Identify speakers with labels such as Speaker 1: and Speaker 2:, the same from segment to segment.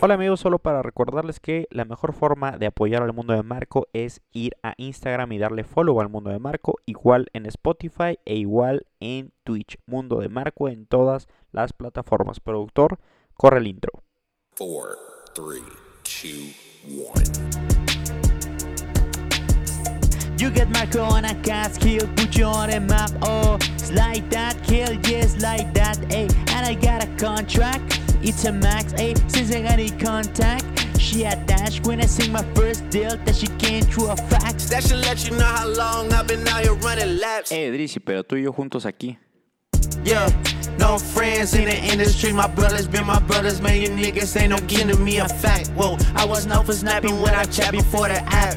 Speaker 1: Hola amigos, solo para recordarles que la mejor forma de apoyar al mundo de Marco es ir a Instagram y darle follow al mundo de Marco, igual en Spotify e igual en Twitch. Mundo de Marco en todas las plataformas. Productor, corre el intro. 4, 3, 2, 1. You get Marco on a cast kill, put you on a map. Oh, it's like that, kill, yes, like that. Hey, and I got a contract, it's a max. Hey, since I got any contact. She attached when I sing my first deal that she came through a fax. That should let you know how long I've been out here running laps. Hey, Drizzy, pero tú y yo juntos aquí.
Speaker 2: Yeah. No friends in the industry, my brothers been my brothers, man. You niggas ain't no giving me a fact. Whoa, I was known for snapping when I chat before the app.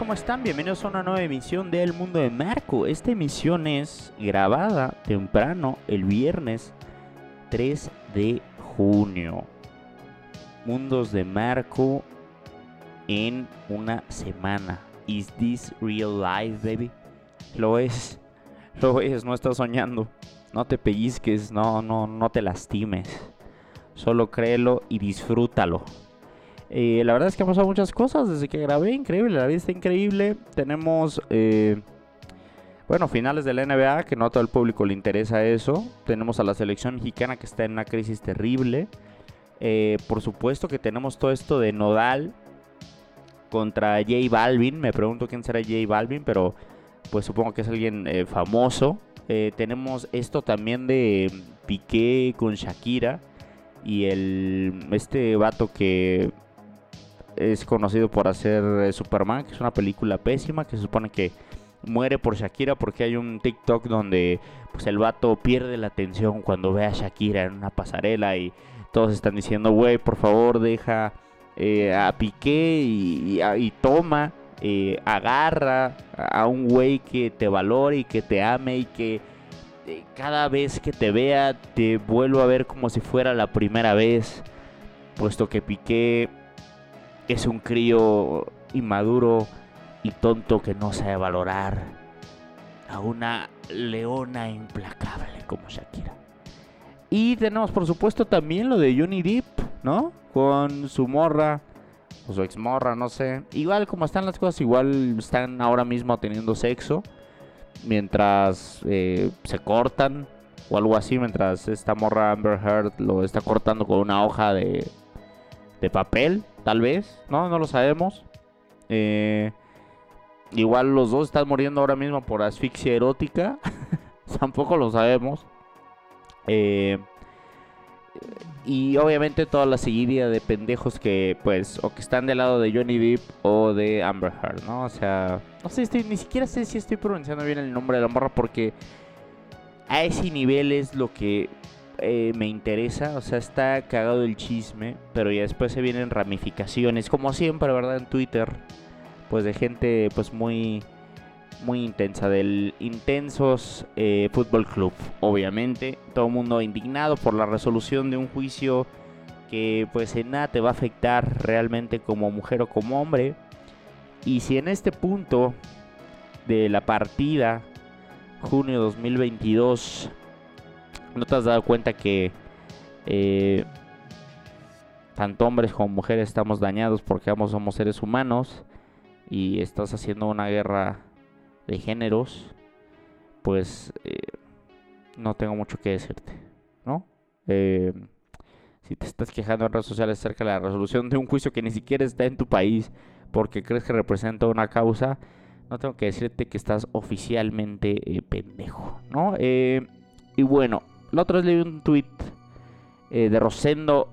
Speaker 1: ¿Cómo están? Bienvenidos a una nueva emisión de El Mundo de Marco. Esta emisión es grabada temprano el viernes 3 de junio. Mundos de Marco en una semana. Is this real life, baby? Lo es. Lo es, no estás soñando. No te pellizques, no, no, no te lastimes. Solo créelo y disfrútalo. Eh, la verdad es que han pasado muchas cosas desde que grabé, increíble, la vida está increíble. Tenemos, eh, bueno, finales de la NBA, que no a todo el público le interesa eso. Tenemos a la selección mexicana que está en una crisis terrible. Eh, por supuesto que tenemos todo esto de Nodal contra J Balvin. Me pregunto quién será J Balvin, pero pues supongo que es alguien famoso. tenemos esto también de Piqué con Shakira y el este vato que es conocido por hacer eh, Superman, que es una película pésima, que se supone que muere por Shakira porque hay un TikTok donde pues el vato pierde la atención cuando ve a Shakira en una pasarela y todos están diciendo, güey, por favor deja eh, a Piqué y, toma, eh, agarra a un güey que te valore y que te ame y que cada vez que te vea te vuelva a ver como si fuera la primera vez, puesto que Piqué es un crío inmaduro y tonto que no sabe valorar a una leona implacable como Shakira. Y tenemos por supuesto también lo de Johnny Depp, ¿no? Con su morra o su exmorra, no sé. Igual como están las cosas, igual están ahora mismo teniendo sexo mientras eh, se cortan o algo así, mientras esta morra Amber Heard lo está cortando con una hoja de, de papel Tal vez, no, no lo sabemos. Eh, igual los dos están muriendo ahora mismo por asfixia erótica. Tampoco lo sabemos. Eh, y obviamente toda la seguidilla de pendejos que, pues, o que están del lado de Johnny Depp o de Amber Heard, ¿no? O sea, no sé, estoy, ni siquiera sé si estoy pronunciando bien el nombre de la morra porque a ese nivel es lo que eh, me interesa, o sea, está cagado el chisme, pero ya después se vienen ramificaciones, como siempre, ¿verdad? En Twitter, pues de gente pues muy muy intensa del Intensos eh, Fútbol Club, obviamente, todo el mundo indignado por la resolución de un juicio que pues en nada te va a afectar realmente como mujer o como hombre. Y si en este punto de la partida, junio 2022, ¿No te has dado cuenta que eh, tanto hombres como mujeres estamos dañados porque ambos somos seres humanos y estás haciendo una guerra de géneros? Pues eh, no tengo mucho que decirte, ¿no? Eh, si te estás quejando en redes sociales acerca de la resolución de un juicio que ni siquiera está en tu país porque crees que representa una causa, no tengo que decirte que estás oficialmente pendejo, ¿no? y bueno, la otra vez leí un tweet eh, de Rosendo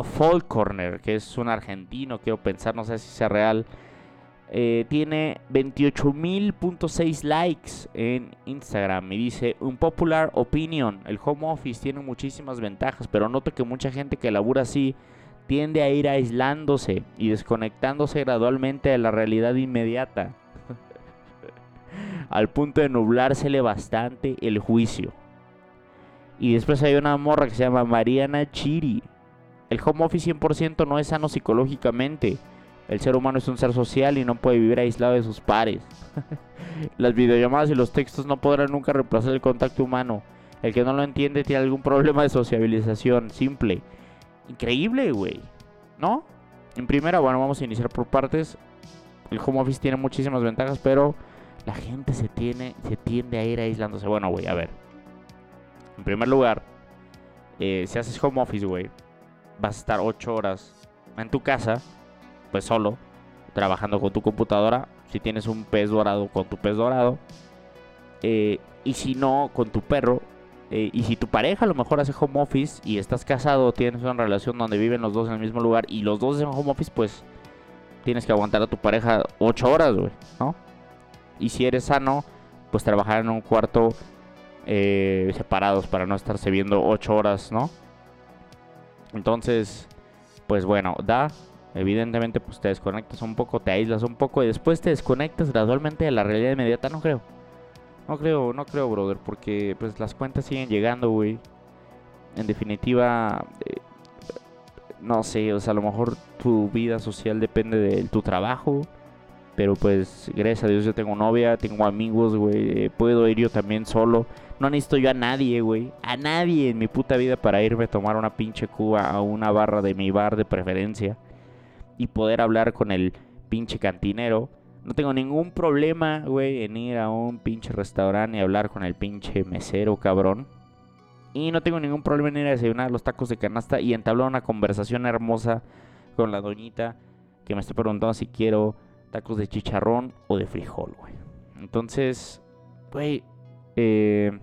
Speaker 1: Corner, que es un argentino, quiero pensar, no sé si sea real, eh, tiene 28.000.6 likes en Instagram y dice un popular opinion. El home office tiene muchísimas ventajas, pero noto que mucha gente que labura así tiende a ir aislándose y desconectándose gradualmente de la realidad inmediata, al punto de nublársele bastante el juicio. Y después hay una morra que se llama Mariana Chiri. El home office 100% no es sano psicológicamente el ser humano es un ser social y no puede vivir aislado de sus pares. Las videollamadas y los textos no podrán nunca reemplazar el contacto humano. El que no lo entiende tiene algún problema de sociabilización simple. Increíble, güey. ¿No? En primera, bueno, vamos a iniciar por partes. El home office tiene muchísimas ventajas, pero la gente se, tiene, se tiende a ir aislándose. Bueno, güey, a ver. En primer lugar, eh, si haces home office, güey, vas a estar 8 horas en tu casa pues solo, trabajando con tu computadora. Si tienes un pez dorado, con tu pez dorado. Eh, y si no, con tu perro. Eh, y si tu pareja a lo mejor hace home office y estás casado, tienes una relación donde viven los dos en el mismo lugar y los dos hacen home office, pues tienes que aguantar a tu pareja 8 horas, güey, ¿no? Y si eres sano, pues trabajar en un cuarto eh, separados para no estarse viendo 8 horas, ¿no? Entonces, pues bueno, da Evidentemente, pues te desconectas un poco, te aíslas un poco y después te desconectas gradualmente de la realidad inmediata. No creo. No creo, no creo, brother, porque pues las cuentas siguen llegando, güey. En definitiva, eh, no sé, o sea, a lo mejor tu vida social depende de tu trabajo. Pero pues, gracias a Dios yo tengo novia, tengo amigos, güey. Eh, puedo ir yo también solo. No necesito yo a nadie, güey. A nadie en mi puta vida para irme a tomar una pinche cuba a una barra de mi bar de preferencia y poder hablar con el pinche cantinero. No tengo ningún problema, güey, en ir a un pinche restaurante y hablar con el pinche mesero, cabrón. Y no tengo ningún problema en ir a desayunar los tacos de canasta y entablar una conversación hermosa con la doñita que me está preguntando si quiero tacos de chicharrón o de frijol, güey. Entonces, güey, eh...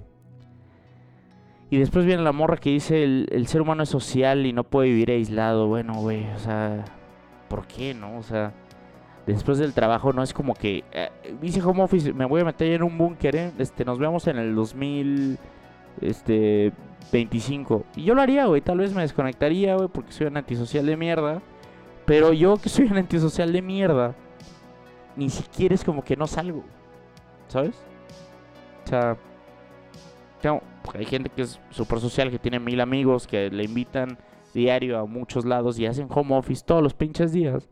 Speaker 1: Y después viene la morra que dice el, ser humano es social y no puede vivir aislado. Bueno, güey, o sea, ¿por qué no? O sea, después del trabajo no es como que eh, dice home office, me voy a meter en un búnker, ¿eh? este, nos vemos en el 2000 este 25. Y yo lo haría, güey, tal vez me desconectaría, güey, porque soy un antisocial de mierda. Pero yo que soy un antisocial de mierda, ni siquiera es como que no salgo. ¿Sabes? O sea, hay gente que es súper social, que tiene mil amigos, que le invitan diario a muchos lados y hacen home office todos los pinches días.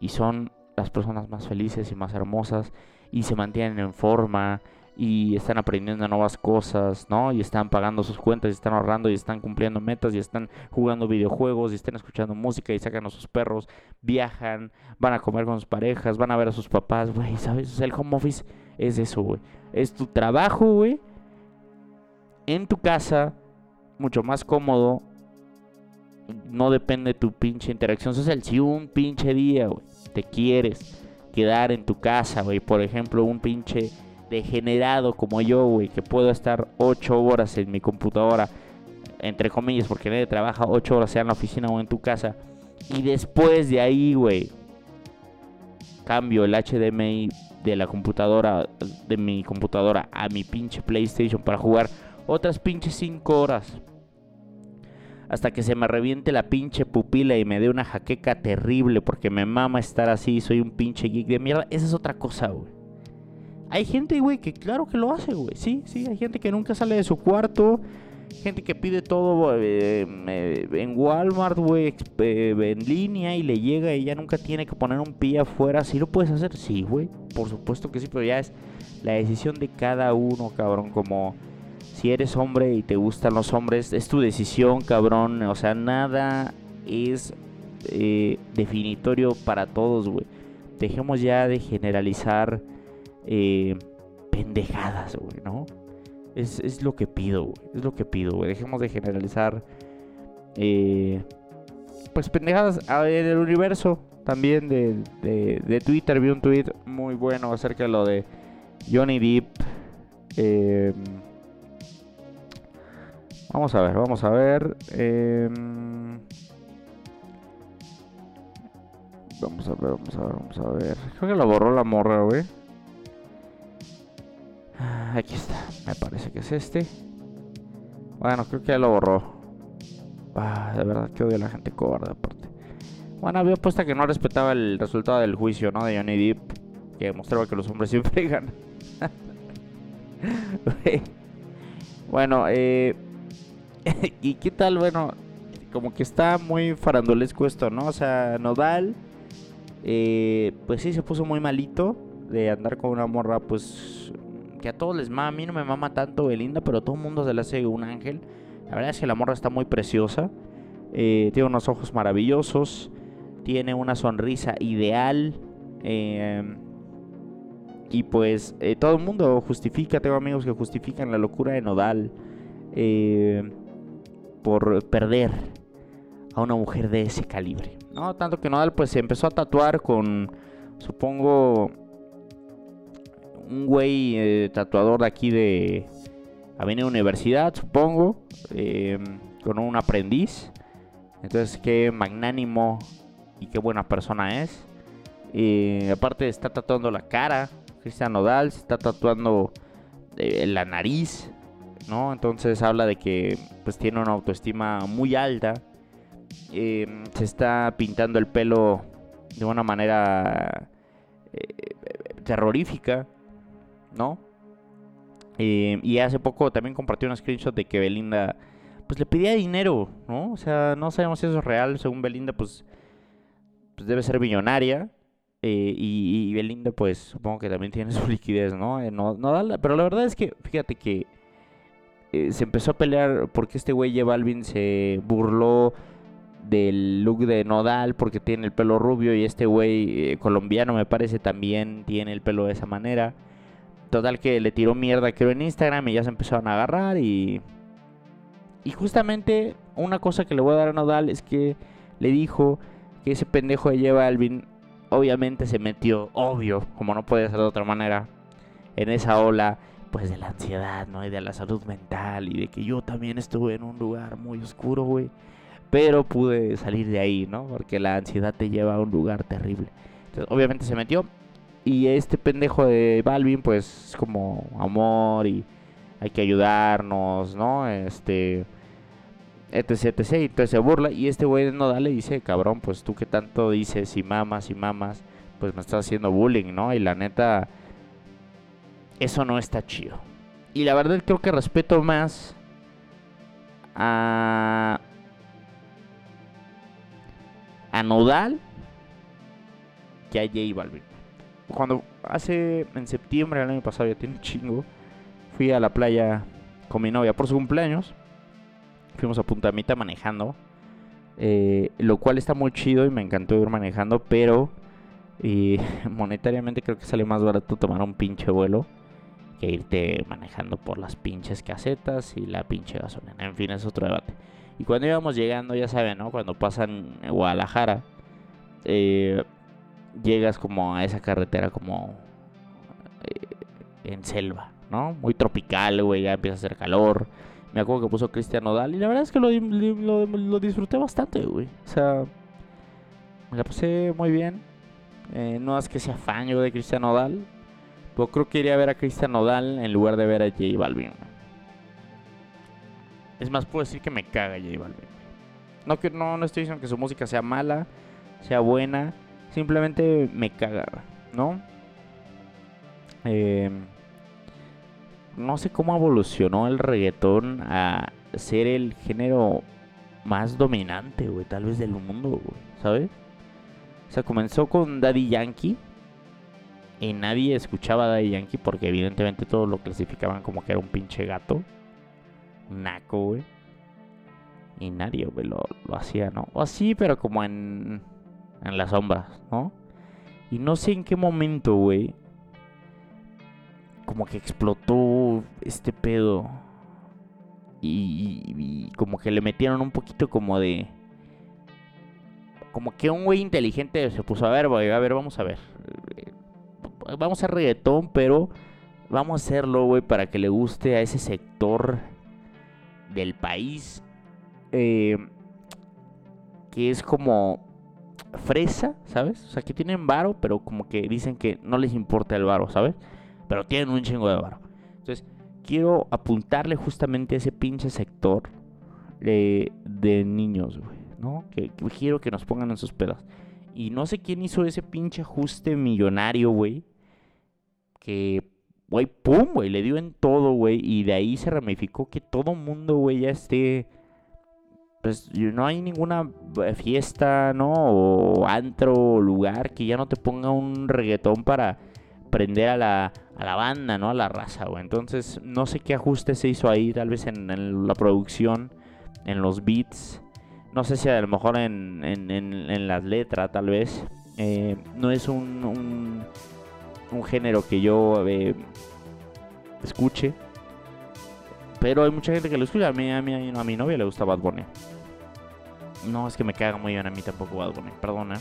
Speaker 1: Y son las personas más felices y más hermosas y se mantienen en forma y están aprendiendo nuevas cosas, ¿no? Y están pagando sus cuentas, y están ahorrando, y están cumpliendo metas, y están jugando videojuegos, y están escuchando música, y sacan a sus perros, viajan, van a comer con sus parejas, van a ver a sus papás, güey, ¿sabes? el home office es eso, güey. Es tu trabajo, güey, en tu casa, mucho más cómodo, no depende de tu pinche interacción social. Si un pinche día, güey, te quieres quedar en tu casa, güey, por ejemplo, un pinche degenerado como yo, güey, que puedo estar 8 horas en mi computadora, entre comillas, porque nadie trabaja 8 horas, sea en la oficina o en tu casa, y después de ahí, güey, cambio el HDMI de la computadora, de mi computadora a mi pinche PlayStation para jugar otras pinches 5 horas hasta que se me reviente la pinche pupila y me dé una jaqueca terrible porque me mama estar así, soy un pinche geek de mierda. Esa es otra cosa, güey. Hay gente, güey, que claro que lo hace, güey. Sí, sí, hay gente que nunca sale de su cuarto. Gente que pide todo eh, en Walmart, güey, eh, en línea y le llega y ya nunca tiene que poner un pie afuera. ¿Sí lo puedes hacer? Sí, güey. Por supuesto que sí, pero ya es la decisión de cada uno, cabrón. Como si eres hombre y te gustan los hombres, es tu decisión, cabrón. O sea, nada es eh, definitorio para todos, güey. Dejemos ya de generalizar eh, pendejadas, güey, ¿no? Es, lo que pido, güey. Es lo que pido, güey. Dejemos de generalizar. Eh, pues pendejadas en el universo también de, de, Twitter. Vi un tweet muy bueno acerca de lo de Johnny Depp. Eh, Vamos a ver, vamos a ver. Em, Vamos a ver, vamos a ver, vamos a ver. Creo que lo borró la morra, güey. Aquí está, me parece que es este. Bueno, creo que ya lo borró. Ah, de verdad que odio a la gente cobarde aparte. Bueno, había puesto que no respetaba el resultado del juicio, ¿no? De Johnny Depp. Que demostraba que los hombres siempre ganan. Bueno, eh... ¿Y qué tal? Bueno, como que está muy farandulesco esto, ¿no? O sea, Nodal, eh, pues sí se puso muy malito de andar con una morra, pues que a todos les mama. A mí no me mama tanto Belinda, pero a todo el mundo se le hace un ángel. La verdad es que la morra está muy preciosa. eh, tiene unos ojos maravillosos. Tiene una sonrisa ideal. eh, y pues eh, todo el mundo justifica. Tengo amigos que justifican la locura de Nodal. eh, por perder a una mujer de ese calibre. No, tanto que Nodal pues se empezó a tatuar con, supongo, un güey eh, tatuador de aquí de Avenida Universidad, supongo, eh, con un aprendiz. Entonces, qué magnánimo y qué buena persona es. Eh, aparte está tatuando la cara, Cristian Nodal se está tatuando eh, la nariz, ¿no? Entonces habla de que pues tiene una autoestima muy alta. Se está pintando el pelo de una manera terrorífica, ¿no? Eh, y hace poco también compartió un screenshot de que Belinda pues le pedía dinero, ¿no? O sea, no sabemos si eso es real. Según Belinda, pues, pues debe ser millonaria. Eh, y, Belinda, pues, supongo que también tiene su liquidez, ¿no? Eh, no, no da pero la verdad es que, fíjate que eh, se empezó a pelear porque este güey J Balvin se burló del look de Nodal porque tiene el pelo rubio y este güey colombiano me parece también tiene el pelo de esa manera. Total que le tiró mierda creo en Instagram y ya se empezaron a agarrar y... Y justamente una cosa que le voy a dar a Nodal es que le dijo que ese pendejo de J Balvin obviamente se metió, obvio, como no puede ser de otra manera, en esa ola pues de la ansiedad, ¿no? Y de la salud mental y de que yo también estuve en un lugar muy oscuro, güey. Pero pude salir de ahí, ¿no? Porque la ansiedad te lleva a un lugar terrible. Entonces, obviamente se metió. Y este pendejo de Balvin, pues, es como amor y hay que ayudarnos, ¿no? Este. Etc, etc. Y entonces se burla. Y este güey de Nodal le dice, cabrón, pues tú que tanto dices y mamas y mamas, pues me estás haciendo bullying, ¿no? Y la neta, eso no está chido. Y la verdad creo que respeto más a a Nodal que a J Balvin. Cuando hace en septiembre del año pasado, ya tiene un chingo, fui a la playa con mi novia por su cumpleaños. Fuimos a Punta Mita manejando. eh, lo cual está muy chido y me encantó ir manejando, pero monetariamente creo que sale más barato tomar un pinche vuelo que irte manejando por las pinches casetas y la pinche gasolina. En fin, es otro debate. Y cuando íbamos llegando, ya saben, ¿no? Cuando pasan Guadalajara, eh, llegas como a esa carretera como eh, en selva, ¿no? Muy tropical, güey, ya empieza a hacer calor. Me acuerdo que puso Cristian Nodal y la verdad es que lo, lo disfruté bastante, güey. O sea, me la pasé muy bien. Eh, no es que sea fan yo de Cristian Nodal, pero creo que iría a ver a Cristian Nodal en lugar de ver a J Balvin. Es más, puedo decir que me caga J Balvin. No, que, no, no estoy diciendo que su música sea mala, sea buena. Simplemente me caga, ¿no? Eh, no sé cómo evolucionó el reggaetón a ser el género más dominante, güey, tal vez del mundo, güey, ¿sabes? O sea, comenzó con Daddy Yankee. Y nadie escuchaba a Daddy Yankee porque evidentemente todos lo clasificaban como que era un pinche gato. Naco, güey. Y nadie, güey, lo, lo hacía, ¿no? O así, pero como en, en las sombras, ¿no? Y no sé en qué momento, güey. Como que explotó este pedo. Y, y- como que le metieron un poquito como de... Como que un güey inteligente se puso a ver, güey, a ver, vamos a ver. eh, Vamos a reggaetón, pero vamos a hacerlo, güey, para que le guste a ese sector del país. eh, que es como fresa, ¿sabes? O sea, que tienen varo, pero como que dicen que no les importa el varo, ¿sabes? Pero tienen un chingo de varo. Entonces, quiero apuntarle justamente a ese pinche sector de, de niños, güey, ¿no? Que, que quiero que nos pongan en sus pedos. Y no sé quién hizo ese pinche ajuste millonario, güey. Que, güey, pum, güey, le dio en todo, güey. Y de ahí se ramificó que todo mundo, güey, ya esté pues no hay ninguna eh, fiesta, ¿no? O antro o lugar que ya no te ponga un reggaetón para prender a la, a la banda, ¿no? A la raza, güey. Entonces, no sé qué ajuste se hizo ahí, tal vez en, la producción, en los beats. No sé si a lo mejor en, en, las letras, tal vez. Eh, no es un, un, género que yo eh, escuche. Pero hay mucha gente que lo escucha. A mí, a, mí, a mi novia le gusta Bad Bunny. No, es que me caga muy bien a mí tampoco Bad Bunny. Perdona.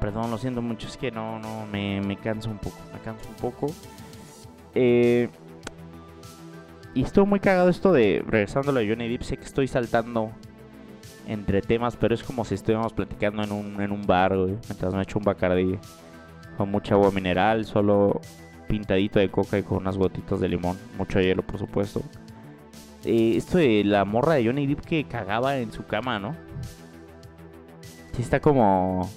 Speaker 1: Perdón, lo siento mucho. Es que no, no, me, me canso un poco. Me canso un poco. Eh, y estoy muy cagado esto de regresando a Johnny Depp. Sé que estoy saltando entre temas, pero es como si estuviéramos platicando en un, en un bar, mientras me echo un bacardí con mucha agua mineral, solo pintadito de coca y con unas gotitas de limón, mucho hielo, por supuesto. Eh, esto de la morra de Johnny Depp que cagaba en su cama, ¿no? Sí está como...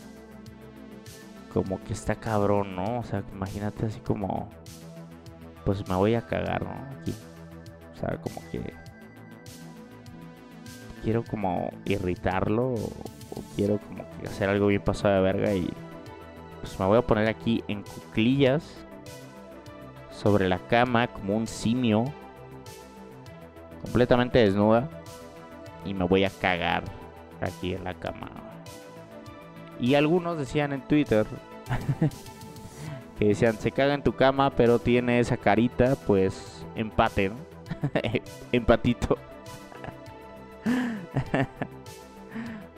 Speaker 1: Como que está cabrón, ¿no? O sea, imagínate así como... Pues me voy a cagar, ¿no? Aquí. O sea, como que... Quiero como irritarlo o, quiero como que hacer algo bien pasado de verga y... Pues me voy a poner aquí en cuclillas sobre la cama como un simio completamente desnuda y me voy a cagar aquí en la cama. Y algunos decían en Twitter que decían, se caga en tu cama, pero tiene esa carita, pues empate, ¿no? Empatito.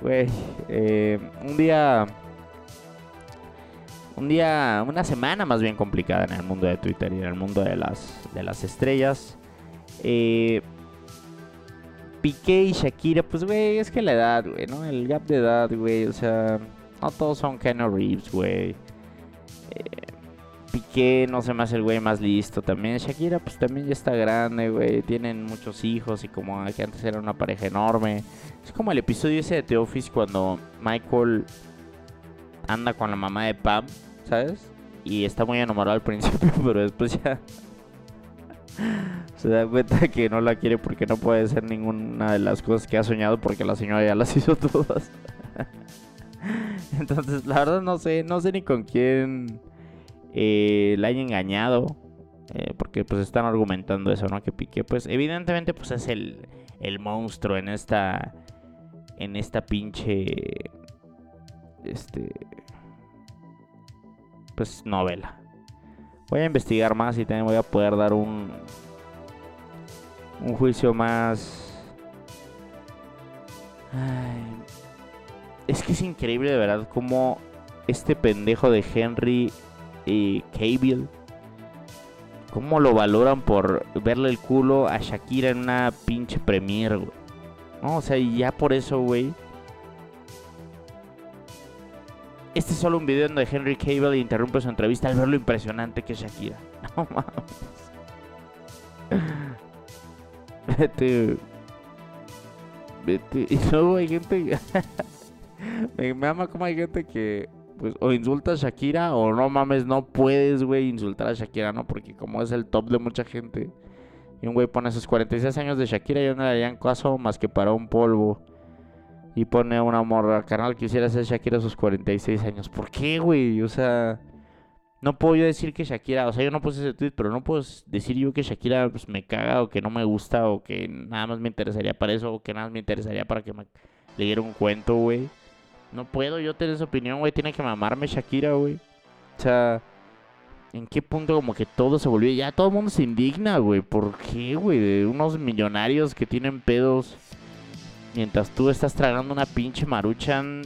Speaker 1: Güey, eh, un día... Un día, una semana más bien complicada en el mundo de Twitter y en el mundo de las, de las estrellas. Eh, Piqué y Shakira, pues, güey, es que la edad, güey, ¿no? El gap de edad, güey, o sea, no todos son Keanu Reeves, güey. Eh, Piqué no se me hace el güey más listo también. Shakira, pues también ya está grande, güey. Tienen muchos hijos y como que antes era una pareja enorme. Es como el episodio ese de The Office cuando Michael anda con la mamá de Pam, ¿sabes? Y está muy enamorado al principio, pero después ya se da cuenta que no la quiere porque no puede ser ninguna de las cosas que ha soñado porque la señora ya las hizo todas. Entonces, la verdad no sé, no sé ni con quién eh, la haya engañado. Eh, porque pues están argumentando eso, ¿no? Que Piqué, pues evidentemente pues es el, el monstruo en esta, en esta pinche, este, pues novela. Voy a investigar más y también voy a poder dar un, un juicio más... Es que es increíble de verdad cómo este pendejo de Henry y Cavill, cómo lo valoran por verle el culo a Shakira en una pinche premier, güey. No, o sea, ya por eso, güey. Este es solo un video donde Henry Cavill interrumpe su entrevista al ver lo impresionante que es Shakira. No mames. Vete. Vete. Y luego hay gente. me, me ama como hay gente que. Pues o insulta a Shakira o no mames, no puedes, güey, insultar a Shakira, ¿no? Porque como es el top de mucha gente. Y un güey pone sus 46 años de Shakira y no le harían caso más que para un polvo. Y pone una morra, canal, quisiera ser Shakira a sus 46 años. ¿Por qué, güey? O sea, no puedo yo decir que Shakira, o sea, yo no puse ese tweet, pero no puedo decir yo que Shakira pues, me caga o que no me gusta o que nada más me interesaría para eso o que nada más me interesaría para que me leyera un cuento, güey. No puedo yo tener esa opinión, güey. Tiene que mamarme Shakira, güey. O sea, ¿en qué punto como que todo se volvió? Ya todo el mundo se indigna, güey. ¿Por qué, güey? De unos millonarios que tienen pedos. Mientras tú estás tragando una pinche maruchan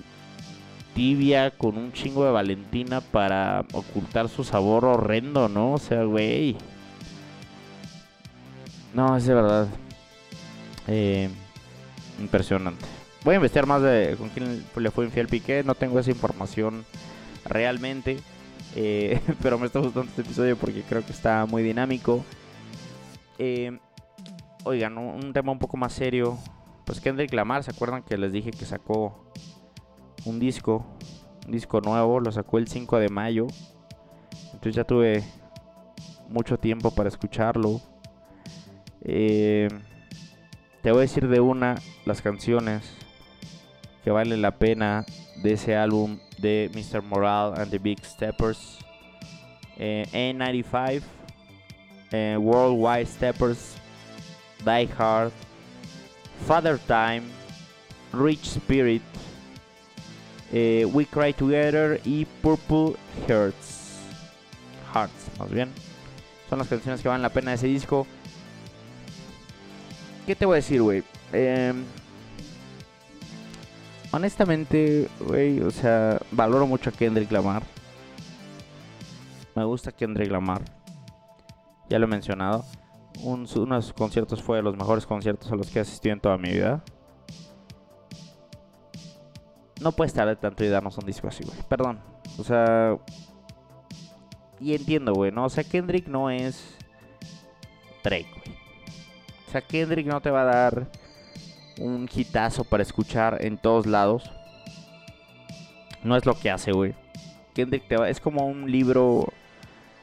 Speaker 1: tibia con un chingo de Valentina para ocultar su sabor horrendo, ¿no? O sea, güey. No, es de verdad. Eh, impresionante. Voy a investigar más de con quién le fue infiel Piqué. No tengo esa información realmente. Eh, pero me está gustando este episodio porque creo que está muy dinámico. Eh, oigan, un, tema un poco más serio. Pues Kendrick Lamar, ¿se acuerdan que les dije que sacó un disco? Un disco nuevo, lo sacó el 5 de mayo. Entonces ya tuve mucho tiempo para escucharlo. Eh, te voy a decir de una las canciones que valen la pena de ese álbum de Mr. Morale and the Big Steppers. Eh, N95, eh, Worldwide Steppers, Die Hard, Father Time, Rich Spirit, eh, We Cry Together y Purple Hearts. Hearts, más bien. Son las canciones que valen la pena de ese disco. ¿Qué te voy a decir, güey? Eh, honestamente, güey, o sea, valoro mucho a Kendrick Lamar. Me gusta Kendrick Lamar. Ya lo he mencionado. uno de sus conciertos fue de los mejores conciertos a los que he asistido en toda mi vida. No puedes de tanto y darnos un disco así, güey. Perdón. O sea. Y entiendo, güey, ¿no? O sea, Kendrick no es Drake, güey. O sea, Kendrick no te va a dar un hitazo para escuchar en todos lados. No es lo que hace, güey. Kendrick te va, es como un libro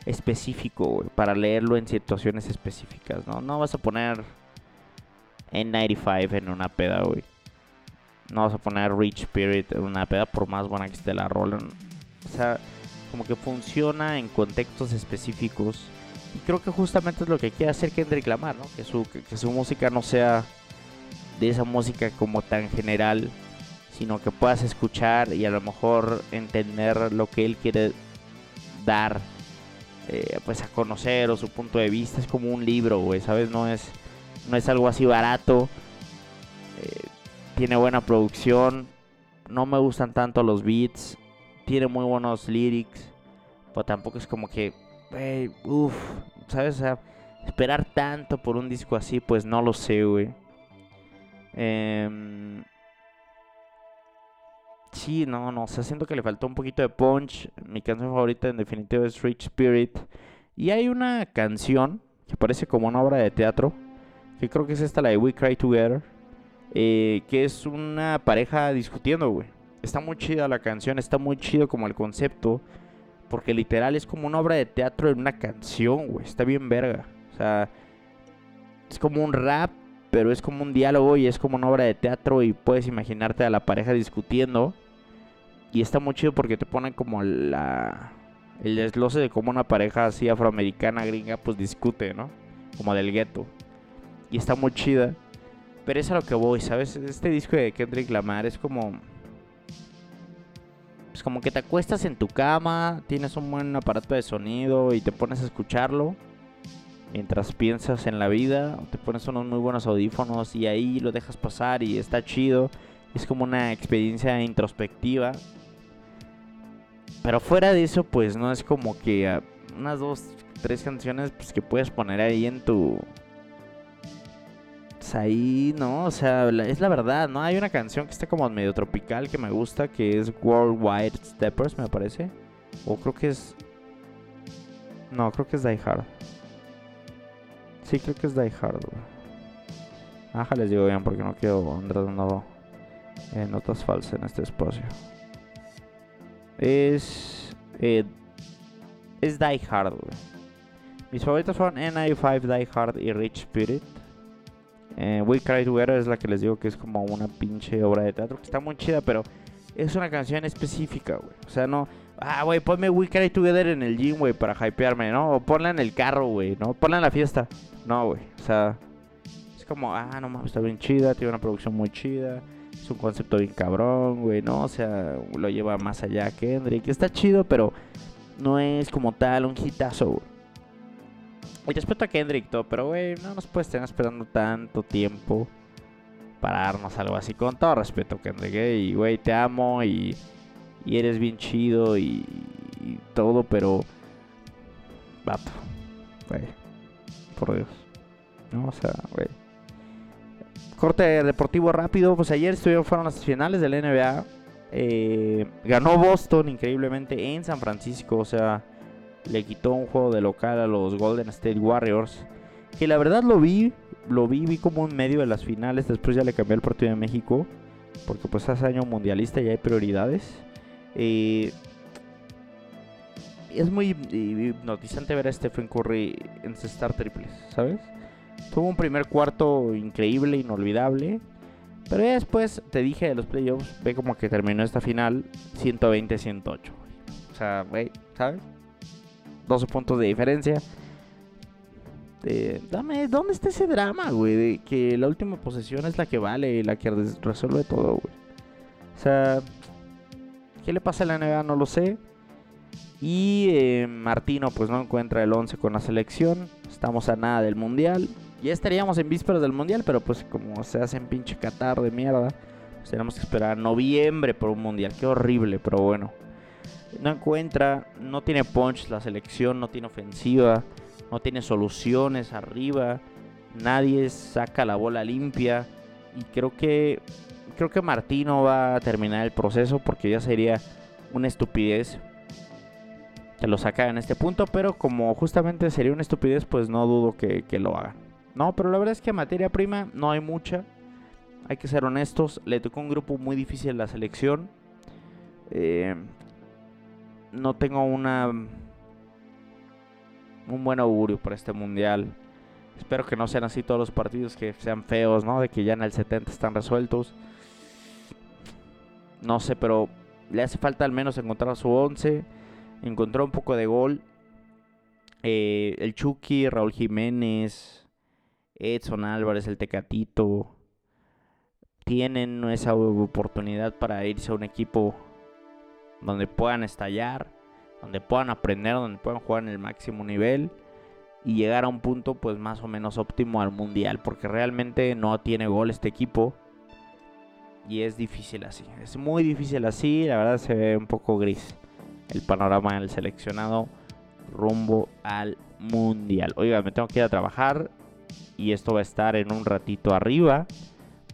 Speaker 1: específico, güey, para leerlo en situaciones específicas, ¿no? No vas a poner N95 en una peda, güey. No vas a poner Rich Spirit en una peda por más buena que esté la rola. O sea, como que funciona en contextos específicos. Y creo que justamente es lo que quiere hacer Kendrick Lamar, ¿no? Que su, que su música no sea de esa música como tan general, sino que puedas escuchar y a lo mejor entender lo que él quiere dar eh, pues a conocer o su punto de vista. Es como un libro, güey, ¿sabes? No es, no es algo así barato. Eh, tiene buena producción. No me gustan tanto los beats. Tiene muy buenos lyrics. Pero tampoco es como que, uff, ¿sabes? esperar tanto por un disco así, pues no lo sé, güey. Eh, sí, no, no, o sea, siento que le faltó un poquito de punch. Mi canción favorita en definitiva es Rich Spirit. Y hay una canción que parece como una obra de teatro, que creo que es esta, la de We Cry Together, eh, que es una pareja discutiendo, güey. Está muy chida la canción, está muy chido como el concepto, porque literal es como una obra de teatro en una canción, güey. Está bien verga. O sea, es como un rap pero es como un diálogo y es como una obra de teatro y puedes imaginarte a la pareja discutiendo. Y está muy chido porque te ponen como la el desglose de cómo una pareja así afroamericana gringa pues discute, ¿no? Como del gueto. Y está muy chida. Pero es a lo que voy, ¿sabes? Este disco de Kendrick Lamar es como es como que te acuestas en tu cama, tienes un buen aparato de sonido y te pones a escucharlo mientras piensas en la vida, te pones unos muy buenos audífonos y ahí lo dejas pasar y está chido. Es como una experiencia introspectiva. Pero fuera de eso, pues no es como que ah, unas dos, tres canciones pues, que puedes poner ahí en tu... Pues ahí, ¿no? O sea, es la verdad, ¿no? Hay una canción que está como medio tropical que me gusta, que es Worldwide Steppers, me parece. O creo que es... No, creo que es Die Hard. Sí, creo que es Die Hard, Ajá, les digo bien porque no quiero andar dando notas falsas en este espacio. Es. Eh, es Die Hard, Mis favoritos son N95, Die Hard y Rich Spirit. Eh, We Cry Together es la que les digo que es como una pinche obra de teatro que está muy chida, pero es una canción específica, güey. O sea, no. Ah, güey, ponme We Cry Together en el gym, güey, para hypearme, ¿no? O ponla en el carro, güey, ¿no? Ponla en la fiesta. No, güey. O sea, es como, ah, no mames, está bien chida, tiene una producción muy chida. Es un concepto bien cabrón, güey, ¿no? O sea, lo lleva más allá Kendrick. Está chido, pero no es como tal un hitazo, güey. Y respeto a Kendrick, todo, pero, güey, no nos puedes tener esperando tanto tiempo para darnos algo así. Con todo respeto, Kendrick, y, güey, te amo y, y eres bien chido y, todo, pero... Vato, güey por Dios. No, o sea, güey. corte deportivo rápido. Pues ayer estuvieron, fueron las finales del NBA. Eh, ganó Boston increíblemente en San Francisco. O sea, le quitó un juego de local a los Golden State Warriors. Que la verdad lo vi, lo vi, vi como en medio de las finales. Después ya le cambió el partido de México. Porque pues hace año mundialista y hay prioridades. Eh, es muy hipnotizante ver a Stephen Curry encestar triples, ¿sabes? Tuvo un primer cuarto increíble, inolvidable. Pero ya después te dije de los playoffs, ve como que terminó esta final 120-108. O sea, güey, ¿sabes? 12 puntos de diferencia. dame, ¿dónde está ese drama, güey? De que la última posesión es la que vale, la que resuelve todo, güey. O sea, ¿qué le pasa a la NBA? No lo sé. Y eh, Martino pues no encuentra el 11 con la selección. Estamos a nada del Mundial. Ya estaríamos en vísperas del Mundial, pero pues como se hace en pinche Qatar de mierda, pues tenemos que esperar noviembre por un Mundial. Qué horrible, pero bueno. No encuentra, no tiene punch la selección, no tiene ofensiva, no tiene soluciones arriba. Nadie saca la bola limpia. Y creo que creo que Martino va a terminar el proceso porque ya sería una estupidez que lo saca en este punto, pero como justamente sería una estupidez, pues no dudo que, lo hagan. No, pero la verdad es que materia prima no hay mucha. Hay que ser honestos. Le tocó un grupo muy difícil la selección. Eh, no tengo una un buen augurio para este mundial. Espero que no sean así todos los partidos que sean feos, ¿no? De que ya en el 70 están resueltos. No sé, pero le hace falta al menos encontrar su 11 encontró un poco de gol. Eh, el Chucky, Raúl Jiménez, Edson Álvarez, el Tecatito, tienen esa oportunidad para irse a un equipo donde puedan estallar, donde puedan aprender, donde puedan jugar en el máximo nivel y llegar a un punto pues más o menos óptimo al mundial, porque realmente no tiene gol este equipo y es difícil así, es muy difícil así, la verdad se ve un poco gris el panorama del seleccionado rumbo al mundial. Oiga, me tengo que ir a trabajar y esto va a estar en un ratito arriba.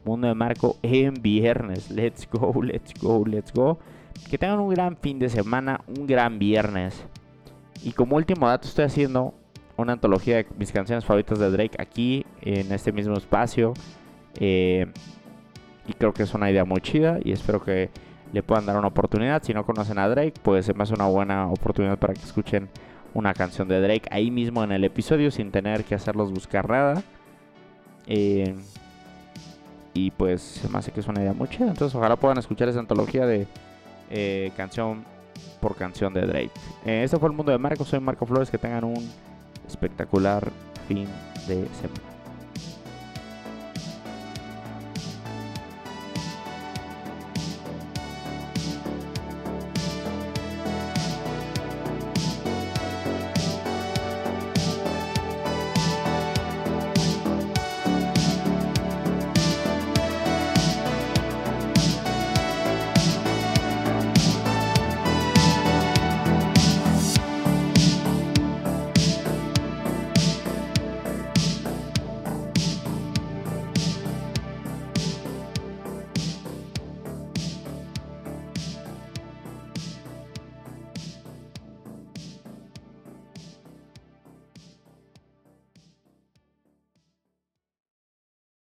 Speaker 1: Mundo de Marco en viernes. Let's go, let's go, let's go. Que tengan un gran fin de semana, un gran viernes. Y como último dato estoy haciendo una antología de mis canciones favoritas de Drake aquí en este mismo espacio. Eh, y creo que es una idea muy chida y espero que le puedan dar una oportunidad. Si no conocen a Drake, pues se me hace una buena oportunidad para que escuchen una canción de Drake ahí mismo en el episodio sin tener que hacerlos buscar nada. Eh, y pues se me hace que es una idea muy chida. Entonces ojalá puedan escuchar esa antología de eh, canción por canción de Drake. Eh, este fue el mundo de Marco. Soy Marco Flores. Que tengan un espectacular fin de semana.